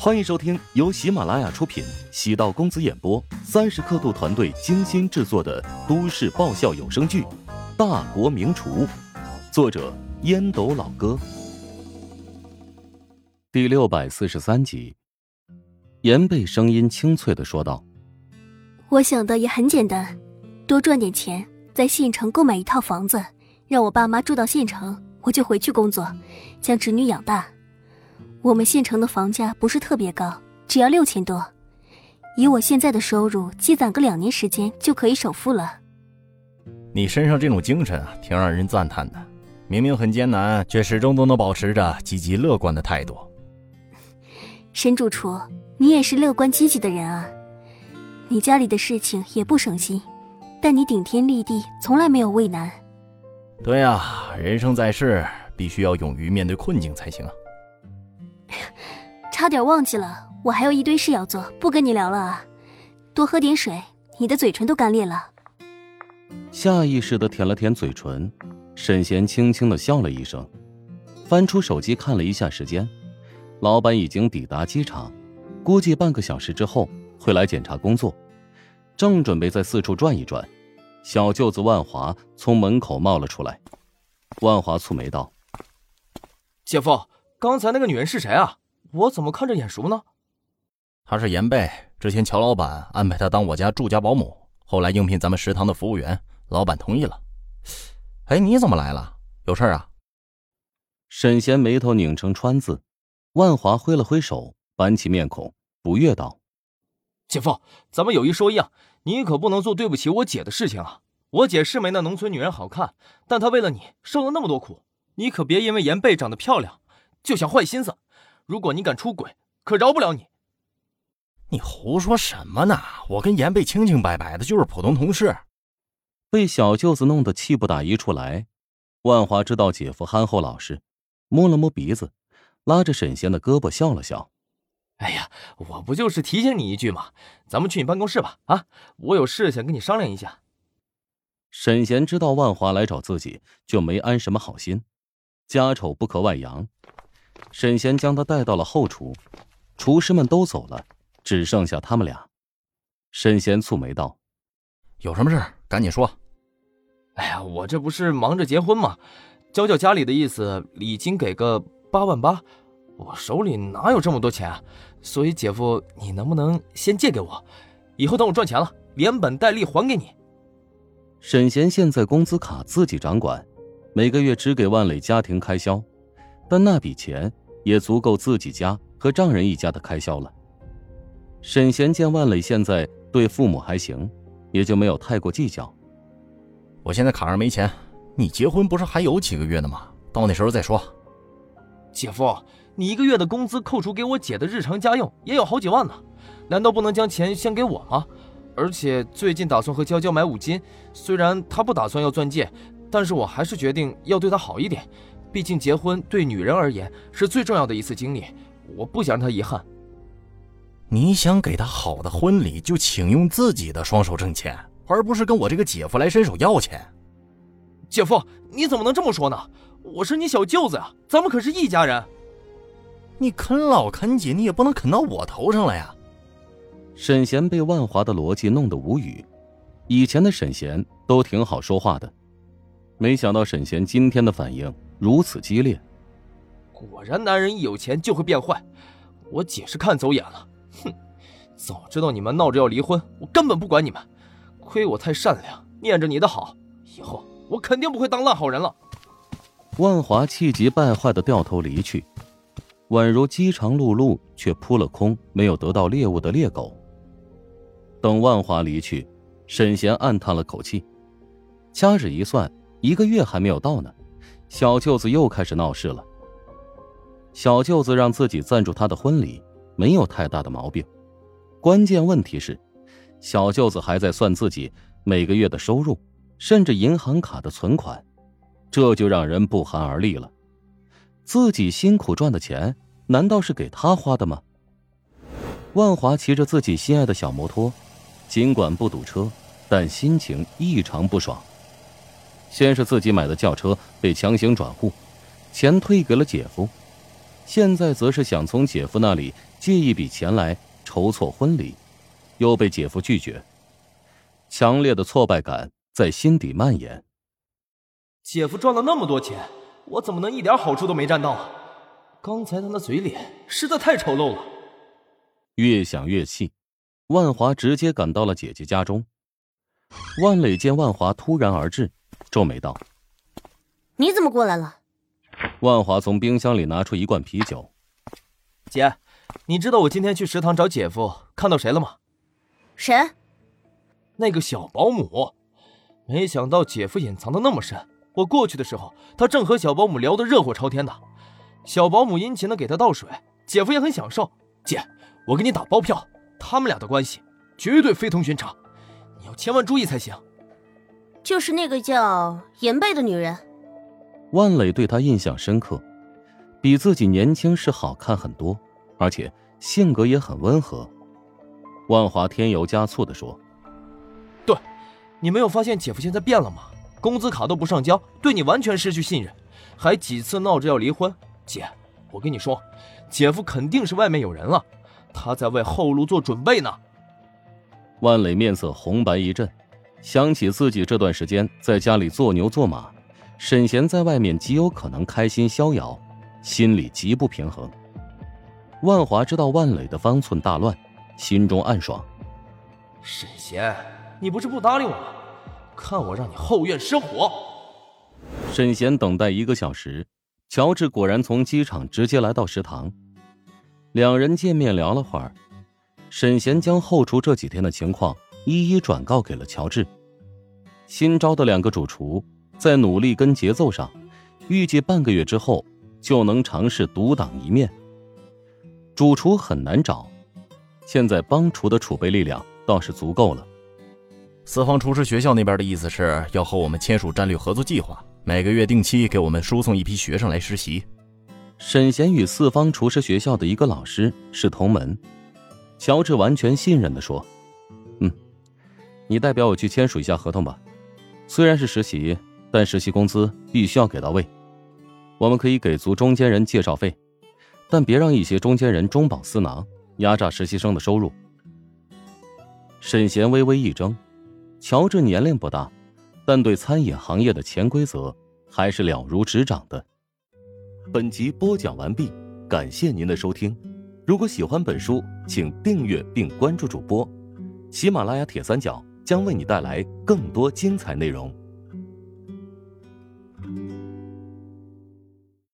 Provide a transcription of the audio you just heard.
欢迎收听由喜马拉雅出品、喜道公子演播、三十刻度团队精心制作的都市爆笑有声剧《大国名厨》，作者烟斗老哥。第六百四十三集，严贝声音清脆的说道：“我想的也很简单，多赚点钱，在县城购买一套房子，让我爸妈住到县城，我就回去工作，将侄女养大。”我们县城的房价不是特别高，只要六千多。以我现在的收入，积攒个两年时间就可以首付了。你身上这种精神啊，挺让人赞叹的。明明很艰难，却始终都能保持着积极乐观的态度。沈主厨，你也是乐观积极的人啊。你家里的事情也不省心，但你顶天立地，从来没有畏难。对啊，人生在世，必须要勇于面对困境才行啊。差点忘记了，我还有一堆事要做，不跟你聊了啊！多喝点水，你的嘴唇都干裂了。下意识的舔了舔嘴唇，沈贤轻轻的笑了一声，翻出手机看了一下时间，老板已经抵达机场，估计半个小时之后会来检查工作，正准备在四处转一转，小舅子万华从门口冒了出来。万华蹙眉道：“姐夫。”刚才那个女人是谁啊？我怎么看着眼熟呢？她是严贝，之前乔老板安排她当我家住家保姆，后来应聘咱们食堂的服务员，老板同意了。哎，你怎么来了？有事啊？沈贤眉头拧成川字，万华挥了挥手，板起面孔，不悦道：“姐夫，咱们有一说一啊，你可不能做对不起我姐的事情啊！我姐是没那农村女人好看，但她为了你受了那么多苦，你可别因为严贝长得漂亮。”就想坏心思，如果你敢出轨，可饶不了你。你胡说什么呢？我跟严贝清清白白的，就是普通同事。被小舅子弄得气不打一处来，万华知道姐夫憨厚老实，摸了摸鼻子，拉着沈贤的胳膊笑了笑：“哎呀，我不就是提醒你一句吗，咱们去你办公室吧。啊，我有事想跟你商量一下。”沈贤知道万华来找自己，就没安什么好心，家丑不可外扬。沈贤将他带到了后厨，厨师们都走了，只剩下他们俩。沈贤蹙眉道：“有什么事赶紧说。”“哎呀，我这不是忙着结婚吗？娇娇家里的意思，礼金给个八万八，我手里哪有这么多钱啊？所以姐夫，你能不能先借给我？以后等我赚钱了，连本带利还给你。”沈贤现在工资卡自己掌管，每个月只给万磊家庭开销。但那笔钱也足够自己家和丈人一家的开销了。沈贤见万磊现在对父母还行，也就没有太过计较。我现在卡上没钱，你结婚不是还有几个月呢吗？到那时候再说。姐夫，你一个月的工资扣除给我姐的日常家用也有好几万呢，难道不能将钱先给我吗？而且最近打算和娇娇买五金，虽然她不打算要钻戒，但是我还是决定要对她好一点。毕竟结婚对女人而言是最重要的一次经历，我不想让她遗憾。你想给她好的婚礼，就请用自己的双手挣钱，而不是跟我这个姐夫来伸手要钱。姐夫，你怎么能这么说呢？我是你小舅子呀，咱们可是一家人。你啃老啃姐，你也不能啃到我头上了呀。沈贤被万华的逻辑弄得无语，以前的沈贤都挺好说话的，没想到沈贤今天的反应。如此激烈，果然男人一有钱就会变坏。我姐是看走眼了，哼！早知道你们闹着要离婚，我根本不管你们。亏我太善良，念着你的好，以后我肯定不会当烂好人了。万华气急败坏的掉头离去，宛如饥肠辘辘却扑了空、没有得到猎物的猎狗。等万华离去，沈贤暗叹了口气，掐指一算，一个月还没有到呢。小舅子又开始闹事了。小舅子让自己赞助他的婚礼，没有太大的毛病。关键问题是，小舅子还在算自己每个月的收入，甚至银行卡的存款，这就让人不寒而栗了。自己辛苦赚的钱，难道是给他花的吗？万华骑着自己心爱的小摩托，尽管不堵车，但心情异常不爽。先是自己买的轿车被强行转户，钱退给了姐夫，现在则是想从姐夫那里借一笔钱来筹措婚礼，又被姐夫拒绝，强烈的挫败感在心底蔓延。姐夫赚了那么多钱，我怎么能一点好处都没占到啊？刚才他那嘴脸实在太丑陋了。越想越气，万华直接赶到了姐姐家中。万磊见万华突然而至，皱眉道：“你怎么过来了？”万华从冰箱里拿出一罐啤酒。姐，你知道我今天去食堂找姐夫看到谁了吗？谁？那个小保姆。没想到姐夫隐藏的那么深。我过去的时候，他正和小保姆聊得热火朝天的。小保姆殷勤的给他倒水，姐夫也很享受。姐，我给你打包票，他们俩的关系绝对非同寻常，你要千万注意才行。就是那个叫严贝的女人。万磊对她印象深刻，比自己年轻时好看很多，而且性格也很温和。万华添油加醋的说：“对，你没有发现姐夫现在变了吗？工资卡都不上交，对你完全失去信任，还几次闹着要离婚。姐，我跟你说，姐夫肯定是外面有人了，他在为后路做准备呢。”万磊面色红白一阵，想起自己这段时间在家里做牛做马。沈贤在外面极有可能开心逍遥，心里极不平衡。万华知道万磊的方寸大乱，心中暗爽。沈贤，你不是不搭理我吗？看我让你后院失火！沈贤等待一个小时，乔治果然从机场直接来到食堂。两人见面聊了会儿，沈贤将后厨这几天的情况一一转告给了乔治。新招的两个主厨。在努力跟节奏上，预计半个月之后就能尝试独当一面。主厨很难找，现在帮厨的储备力量倒是足够了。四方厨师学校那边的意思是要和我们签署战略合作计划，每个月定期给我们输送一批学生来实习。沈贤与四方厨师学校的一个老师是同门，乔治完全信任的说：“嗯，你代表我去签署一下合同吧，虽然是实习。”但实习工资必须要给到位，我们可以给足中间人介绍费，但别让一些中间人中饱私囊，压榨实习生的收入。沈贤微微一怔，乔治年龄不大，但对餐饮行业的潜规则还是了如指掌的。本集播讲完毕，感谢您的收听。如果喜欢本书，请订阅并关注主播，喜马拉雅铁三角将为你带来更多精彩内容。